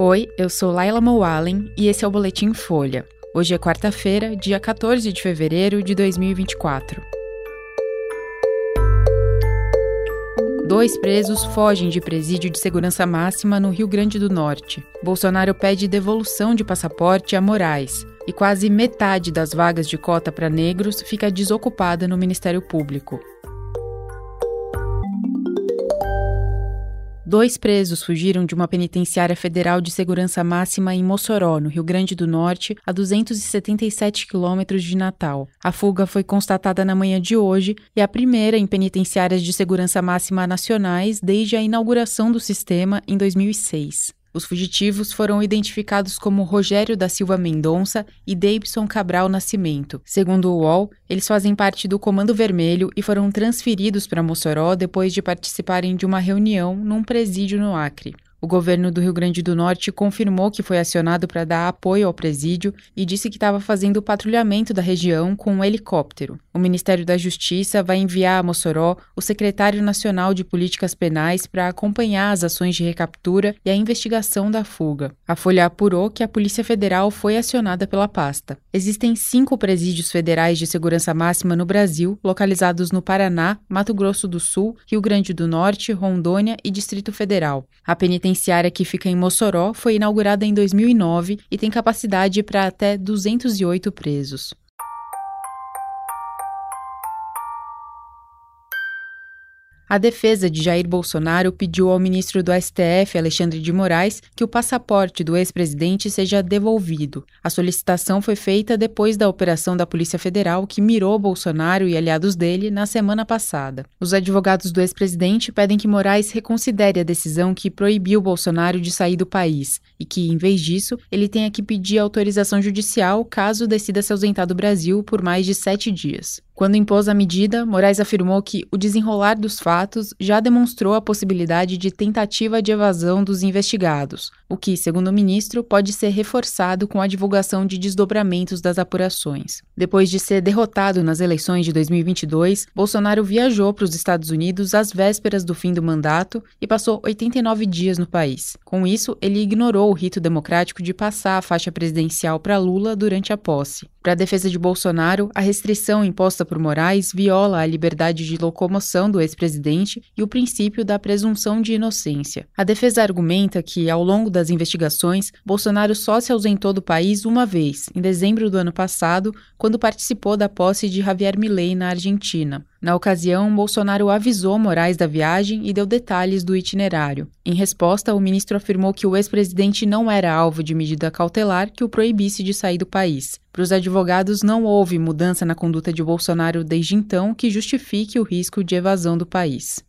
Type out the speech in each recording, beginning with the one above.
Oi, eu sou Laila Moalen e esse é o Boletim Folha. Hoje é quarta-feira, dia 14 de fevereiro de 2024. Dois presos fogem de presídio de segurança máxima no Rio Grande do Norte. Bolsonaro pede devolução de passaporte a Moraes. E quase metade das vagas de cota para negros fica desocupada no Ministério Público. Dois presos fugiram de uma penitenciária federal de segurança máxima em Mossoró, no Rio Grande do Norte, a 277 quilômetros de Natal. A fuga foi constatada na manhã de hoje e é a primeira em penitenciárias de segurança máxima nacionais desde a inauguração do sistema em 2006. Os fugitivos foram identificados como Rogério da Silva Mendonça e Davidson Cabral Nascimento. Segundo o UOL, eles fazem parte do Comando Vermelho e foram transferidos para Mossoró depois de participarem de uma reunião num presídio no Acre. O governo do Rio Grande do Norte confirmou que foi acionado para dar apoio ao presídio e disse que estava fazendo patrulhamento da região com um helicóptero. O Ministério da Justiça vai enviar a Mossoró o secretário nacional de Políticas Penais para acompanhar as ações de recaptura e a investigação da fuga. A Folha apurou que a Polícia Federal foi acionada pela pasta. Existem cinco presídios federais de segurança máxima no Brasil, localizados no Paraná, Mato Grosso do Sul, Rio Grande do Norte, Rondônia e Distrito Federal. A penitenciária que fica em Mossoró foi inaugurada em 2009 e tem capacidade para até 208 presos. A defesa de Jair Bolsonaro pediu ao ministro do STF, Alexandre de Moraes, que o passaporte do ex-presidente seja devolvido. A solicitação foi feita depois da operação da Polícia Federal que mirou Bolsonaro e aliados dele na semana passada. Os advogados do ex-presidente pedem que Moraes reconsidere a decisão que proibiu Bolsonaro de sair do país e que, em vez disso, ele tenha que pedir autorização judicial caso decida se ausentar do Brasil por mais de sete dias. Quando impôs a medida, Moraes afirmou que o desenrolar dos fatos já demonstrou a possibilidade de tentativa de evasão dos investigados, o que, segundo o ministro, pode ser reforçado com a divulgação de desdobramentos das apurações. Depois de ser derrotado nas eleições de 2022, Bolsonaro viajou para os Estados Unidos às vésperas do fim do mandato e passou 89 dias no país. Com isso, ele ignorou o rito democrático de passar a faixa presidencial para Lula durante a posse. Para a defesa de Bolsonaro, a restrição imposta por Moraes viola a liberdade de locomoção do ex-presidente e o princípio da presunção de inocência. A defesa argumenta que, ao longo das investigações, Bolsonaro só se ausentou do país uma vez, em dezembro do ano passado, quando participou da posse de Javier Milei na Argentina. Na ocasião, Bolsonaro avisou Moraes da viagem e deu detalhes do itinerário. Em resposta, o ministro afirmou que o ex-presidente não era alvo de medida cautelar que o proibisse de sair do país. Para os advogados, não houve mudança na conduta de Bolsonaro desde então que justifique o risco de evasão do país.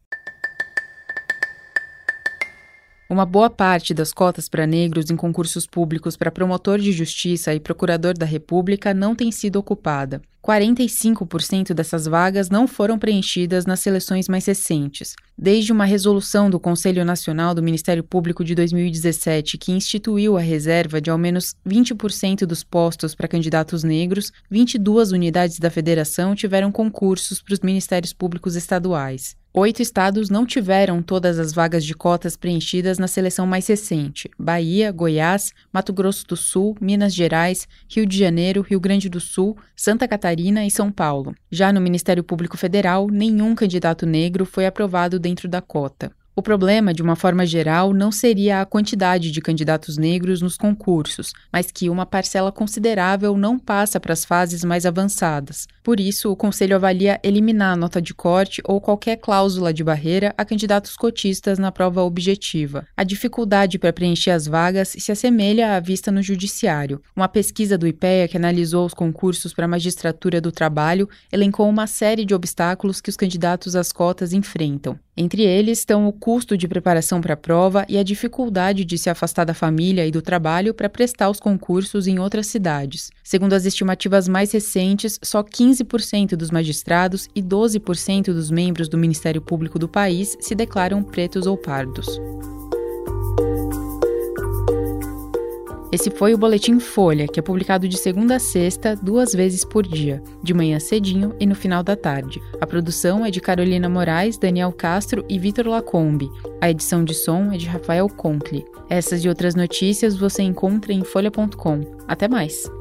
Uma boa parte das cotas para negros em concursos públicos para promotor de justiça e procurador da República não tem sido ocupada. 45% dessas vagas não foram preenchidas nas seleções mais recentes. Desde uma resolução do Conselho Nacional do Ministério Público de 2017, que instituiu a reserva de ao menos 20% dos postos para candidatos negros, 22 unidades da federação tiveram concursos para os ministérios públicos estaduais. Oito estados não tiveram todas as vagas de cotas preenchidas na seleção mais recente: Bahia, Goiás, Mato Grosso do Sul, Minas Gerais, Rio de Janeiro, Rio Grande do Sul, Santa Catarina e São Paulo. Já no Ministério Público Federal, nenhum candidato negro foi aprovado dentro da cota. O problema, de uma forma geral, não seria a quantidade de candidatos negros nos concursos, mas que uma parcela considerável não passa para as fases mais avançadas. Por isso, o Conselho avalia eliminar a nota de corte ou qualquer cláusula de barreira a candidatos cotistas na prova objetiva. A dificuldade para preencher as vagas se assemelha à vista no Judiciário. Uma pesquisa do IPEA que analisou os concursos para a magistratura do trabalho elencou uma série de obstáculos que os candidatos às cotas enfrentam. Entre eles estão o custo de preparação para a prova e a dificuldade de se afastar da família e do trabalho para prestar os concursos em outras cidades. Segundo as estimativas mais recentes, só 15% dos magistrados e 12% dos membros do Ministério Público do país se declaram pretos ou pardos. Esse foi o Boletim Folha, que é publicado de segunda a sexta, duas vezes por dia, de manhã cedinho e no final da tarde. A produção é de Carolina Moraes, Daniel Castro e Vitor Lacombe. A edição de som é de Rafael Conkle. Essas e outras notícias você encontra em folha.com. Até mais!